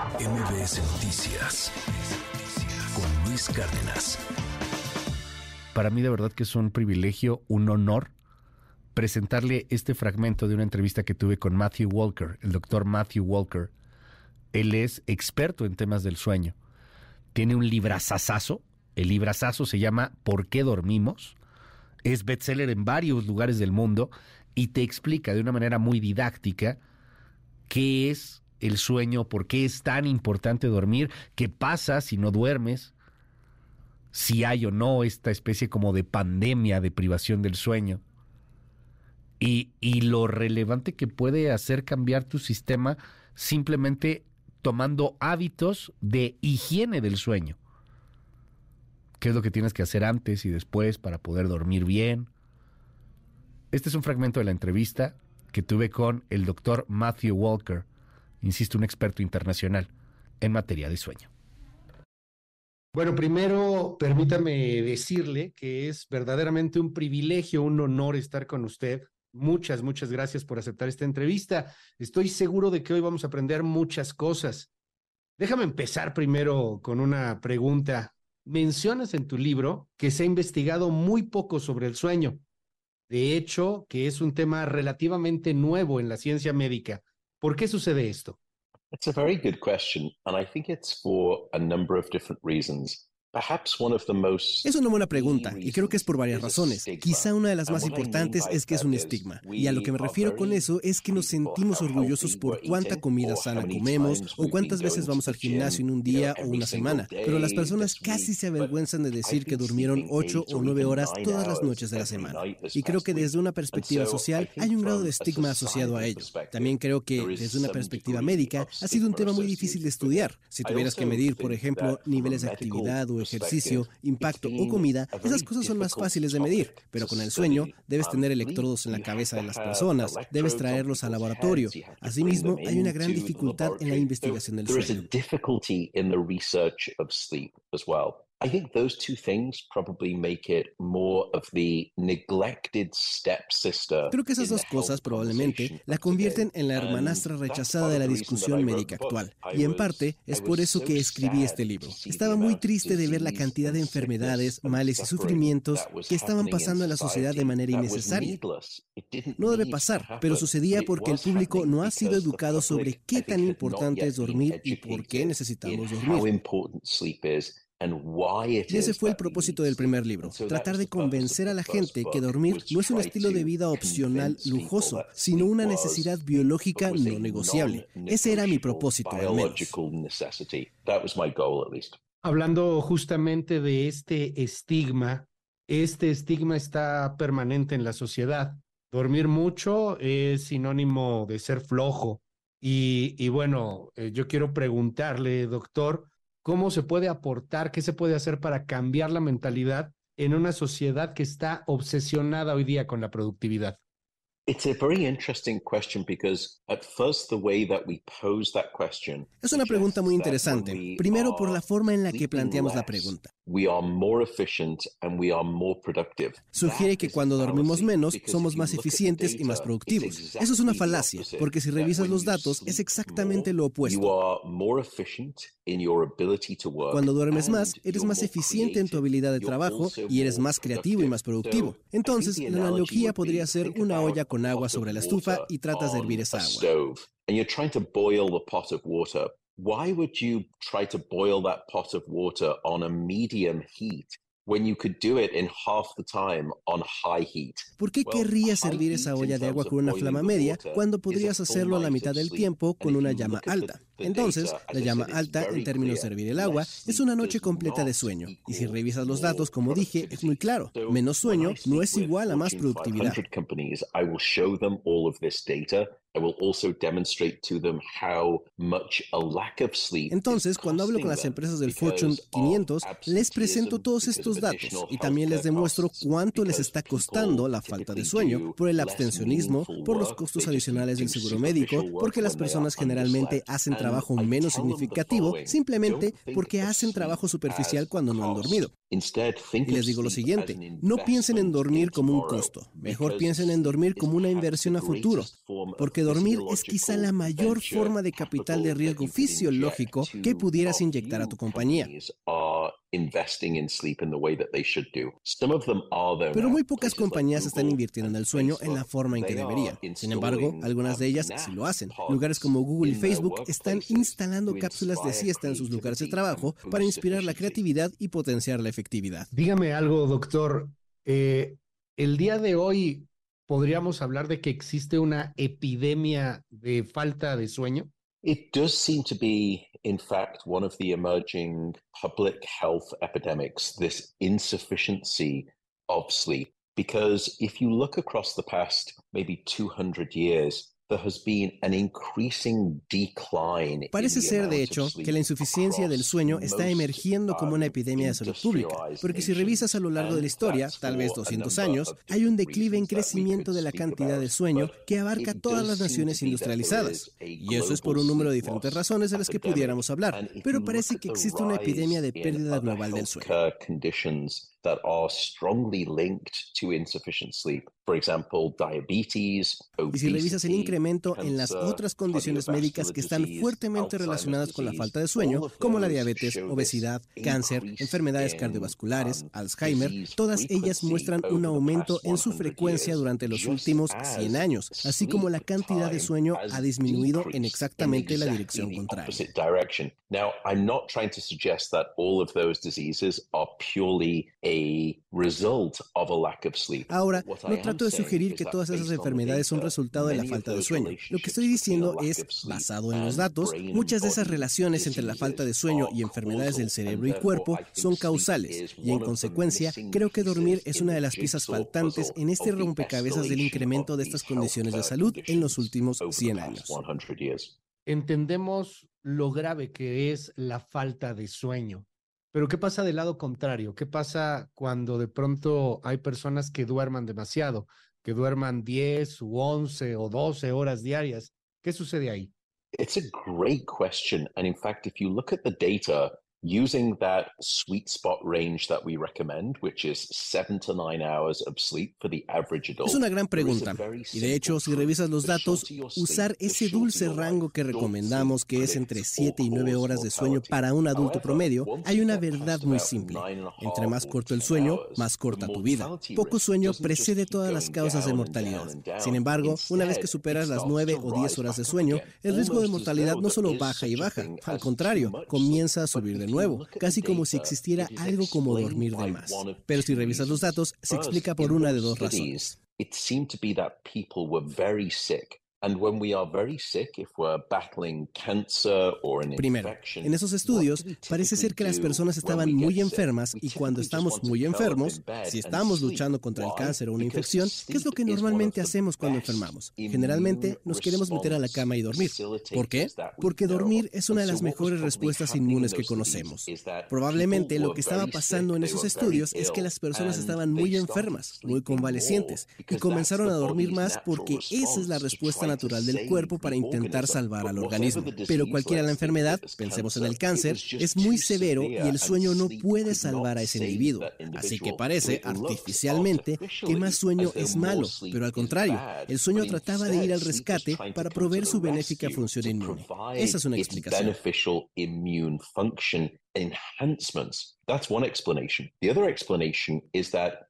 MBS Noticias con Luis Cárdenas. Para mí de verdad que es un privilegio, un honor presentarle este fragmento de una entrevista que tuve con Matthew Walker, el doctor Matthew Walker. Él es experto en temas del sueño. Tiene un librazazazo. El librazazo se llama ¿Por qué dormimos? Es bestseller en varios lugares del mundo y te explica de una manera muy didáctica qué es el sueño, por qué es tan importante dormir, qué pasa si no duermes, si hay o no esta especie como de pandemia de privación del sueño. Y, y lo relevante que puede hacer cambiar tu sistema simplemente tomando hábitos de higiene del sueño. ¿Qué es lo que tienes que hacer antes y después para poder dormir bien? Este es un fragmento de la entrevista que tuve con el doctor Matthew Walker, insisto, un experto internacional en materia de sueño. Bueno, primero permítame decirle que es verdaderamente un privilegio, un honor estar con usted. Muchas, muchas gracias por aceptar esta entrevista. Estoy seguro de que hoy vamos a aprender muchas cosas. Déjame empezar primero con una pregunta. Mencionas en tu libro que se ha investigado muy poco sobre el sueño. De hecho, que es un tema relativamente nuevo en la ciencia médica. ¿Por qué sucede esto? It's a very good question, and I think it's for a number of different reasons. Es una buena pregunta y creo que es por varias razones. Quizá una de las más importantes es que es un estigma. Y a lo que me refiero con eso es que nos sentimos orgullosos por cuánta comida sana comemos o cuántas veces vamos al gimnasio en un día o una semana. Pero las personas casi se avergüenzan de decir que durmieron ocho o nueve horas todas las noches de la semana. Y creo que desde una perspectiva social hay un grado de estigma asociado a ello. También creo que desde una perspectiva médica ha sido un tema muy difícil de estudiar. Si tuvieras que medir, por ejemplo, niveles de actividad o ejercicio, impacto o comida, esas cosas son más fáciles de medir, pero con el sueño debes tener electrodos en la cabeza de las personas, debes traerlos al laboratorio. Asimismo, hay una gran dificultad en la investigación del sueño. I think those two things probably make it more of the neglected stepsister. Creo que esas dos cosas probablemente la convierten en la hermanastra rechazada de la discusión médica actual. Y en parte es por eso que escribí este libro. Estaba muy triste de ver la cantidad de enfermedades, males y sufrimientos que estaban pasando en la sociedad de manera innecesaria. No debe pasar, pero sucedía porque el público no ha sido educado sobre qué tan importante es dormir y por qué necesitamos dormir. Y ese fue el propósito del primer libro, tratar de convencer a la gente que dormir no es un estilo de vida opcional lujoso, sino una necesidad biológica no negociable. Ese era mi propósito, al menos. Hablando justamente de este estigma, este estigma está permanente en la sociedad. Dormir mucho es sinónimo de ser flojo. Y, y bueno, eh, yo quiero preguntarle, doctor, cómo se puede aportar, qué se puede hacer para cambiar la mentalidad en una sociedad que está obsesionada hoy día con la productividad. Es una pregunta muy interesante. Primero por la forma en la que planteamos la pregunta. Sugiere que cuando dormimos menos somos más eficientes y más productivos. Eso es una falacia, porque si revisas los datos es exactamente lo opuesto. Cuando duermes más, eres más eficiente en tu habilidad de trabajo y eres más creativo y más productivo. Entonces, la analogía podría ser una olla con agua sobre la estufa y tratas de hervir esa agua. Why would you try to boil that pot of water on a medium heat when you could do it in half the time on high heat? ¿Por qué querrías servir esa olla de agua con una flama media cuando podrías hacerlo a la mitad del tiempo con una llama alta? Entonces, la llama alta, en términos de hervir el agua, es una noche completa de sueño. Y si revisas los datos, como dije, es muy claro. Menos sueño no es igual a más productividad. Entonces, cuando hablo con las empresas del Fortune 500, les presento todos estos datos y también les demuestro cuánto les está costando la falta de sueño por el abstencionismo, por los costos adicionales del seguro médico, porque las personas generalmente hacen trabajo trabajo menos significativo simplemente porque hacen trabajo superficial cuando no han dormido. Y les digo lo siguiente, no piensen en dormir como un costo, mejor piensen en dormir como una inversión a futuro, porque dormir es quizá la mayor forma de capital de riesgo fisiológico que pudieras inyectar a tu compañía. Pero muy pocas compañías están invirtiendo en el sueño en la forma en que deberían. Sin embargo, algunas de ellas sí lo hacen. Lugares como Google y Facebook están instalando cápsulas de siesta en sus lugares de trabajo para inspirar la creatividad y potenciar la efectividad. Dígame algo, doctor. Eh, el día de hoy podríamos hablar de que existe una epidemia de falta de sueño. It does seem to be, in fact, one of the emerging public health epidemics, this insufficiency of sleep. Because if you look across the past maybe 200 years, Parece ser, de hecho, que la insuficiencia del sueño está emergiendo como una epidemia de salud pública, porque si revisas a lo largo de la historia, tal vez 200 años, hay un declive en crecimiento de la cantidad de sueño que abarca todas las naciones industrializadas. Y eso es por un número de diferentes razones de las que pudiéramos hablar, pero parece que existe una epidemia de pérdida global del sueño that are strongly linked to insufficient sleep. For example, diabetes, y si revisas el incremento en las otras condiciones médicas que están fuertemente relacionadas con la falta de sueño, como la diabetes, obesidad, cáncer, enfermedades cardiovasculares, um, Alzheimer, todas ellas muestran un aumento en su frecuencia durante los últimos 100 años, así como la cantidad de sueño ha disminuido en exactamente la dirección contraria. Now, I'm not trying to suggest that all of those diseases are purely Ahora, no trato de sugerir que todas esas enfermedades son resultado de la falta de sueño. Lo que estoy diciendo es, basado en los datos, muchas de esas relaciones entre la falta de sueño y enfermedades del cerebro y cuerpo son causales, y en consecuencia, creo que dormir es una de las piezas faltantes en este rompecabezas del incremento de estas condiciones de salud en los últimos 100 años. Entendemos lo grave que es la falta de sueño. Pero ¿qué pasa del lado contrario? ¿Qué pasa cuando de pronto hay personas que duerman demasiado, que duerman 10 u 11 o 12 horas diarias? ¿Qué sucede ahí? It's a great question. And in fact, if you look at the data, using that sweet spot range that we recommend, which is seven to nine hours of sleep for the average adult. Es una gran pregunta. Y de hecho, si revisas los datos, usar ese dulce rango que recomendamos, que es entre 7 y 9 horas de sueño para un adulto promedio, hay una verdad muy simple. Entre más corto el sueño, más corta tu vida. Poco sueño precede todas las causas de mortalidad. Sin embargo, una vez que superas las 9 o 10 horas de sueño, el riesgo de mortalidad no solo baja y baja, al contrario, comienza a subir de nuevo, casi como si existiera algo como dormir de más. Pero si revisas los datos, se explica por una de dos razones. Primero, en esos estudios parece ser que las personas estaban muy enfermas y cuando estamos muy enfermos, si estamos luchando contra el cáncer o una infección, ¿qué es lo que normalmente hacemos cuando enfermamos? Generalmente nos queremos meter a la cama y dormir. ¿Por qué? Porque dormir es una de las mejores respuestas inmunes que conocemos. Probablemente lo que estaba pasando en esos estudios es que las personas estaban muy enfermas, muy convalecientes, y comenzaron a dormir más porque esa es la respuesta natural del cuerpo para intentar salvar al organismo. Pero cualquiera la enfermedad, pensemos en el cáncer, es muy severo y el sueño no puede salvar a ese individuo. Así que parece, artificialmente, que más sueño es malo, pero al contrario, el sueño trataba de ir al rescate para proveer su benéfica función inmune. Esa es una explicación. That's one explanation. The other explanation is that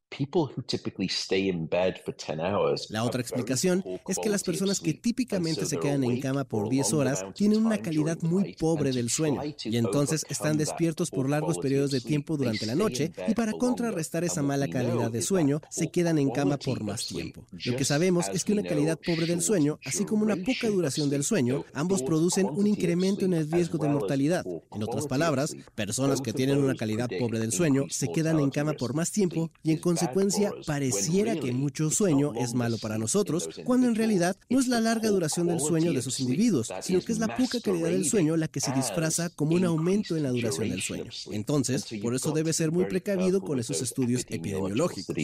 la otra explicación es que las personas que típicamente se quedan en cama por 10 horas tienen una calidad muy pobre del sueño y entonces están despiertos por largos periodos de tiempo durante la noche y para contrarrestar esa mala calidad de sueño se quedan en cama por más tiempo. Lo que sabemos es que una calidad pobre del sueño, así como una poca duración del sueño, ambos producen un incremento en el riesgo de mortalidad. En otras palabras, personas que tienen una calidad pobre del sueño se quedan en cama por más tiempo y en consecuencia consecuencia, pareciera que mucho sueño es malo para nosotros, cuando en realidad no es la larga duración del sueño de esos individuos, sino que es la poca calidad del sueño la que se disfraza como un aumento en la duración del sueño. Entonces, por eso debe ser muy precavido con esos estudios epidemiológicos.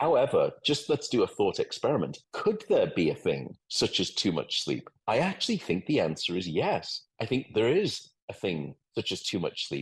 However, just let's do a thought experiment. Could there be a thing such as too much sleep? I actually think the answer is yes. I think there is a thing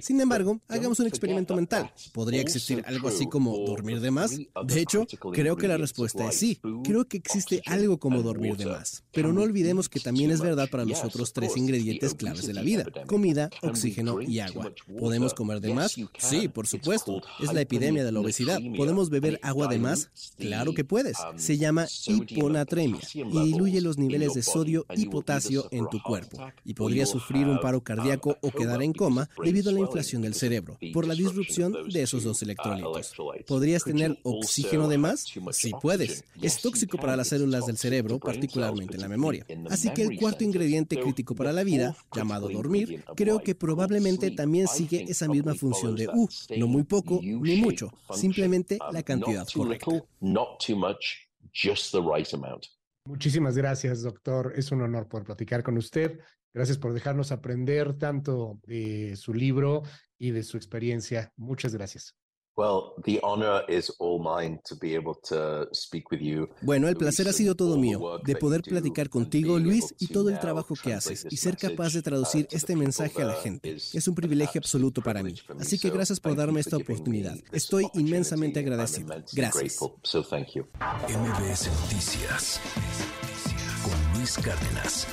sin embargo, hagamos un experimento mental. ¿Podría existir algo así como dormir de más? De hecho, creo que la respuesta es sí. Creo que existe algo como dormir de más. Pero no olvidemos que también es verdad para los otros tres ingredientes claves de la vida. Comida, oxígeno y agua. ¿Podemos comer de más? Sí, por supuesto. Es la epidemia de la obesidad. ¿Podemos beber agua de más? Claro que puedes. Se llama hiponatremia y diluye los niveles de sodio y potasio en tu cuerpo. Y podrías sufrir un paro cardíaco o quedar en coma debido a la inflación del cerebro, por la disrupción de esos dos electrolitos. ¿Podrías tener oxígeno de más? Sí puedes. Es tóxico para las células del cerebro, particularmente en la memoria. Así que el cuarto ingrediente crítico para la vida, llamado dormir, creo que probablemente también sigue esa misma función de U, no muy poco ni mucho, simplemente la cantidad correcta. Muchísimas gracias, doctor. Es un honor poder platicar con usted. Gracias por dejarnos aprender tanto de su libro y de su experiencia. Muchas gracias. Bueno, el placer ha sido todo mío, de poder platicar contigo, Luis, y todo el trabajo que haces, y ser capaz de traducir este mensaje a la gente. Es un privilegio absoluto para mí. Así que gracias por darme esta oportunidad. Estoy inmensamente agradecido. Gracias. MBS Noticias con Luis Cárdenas.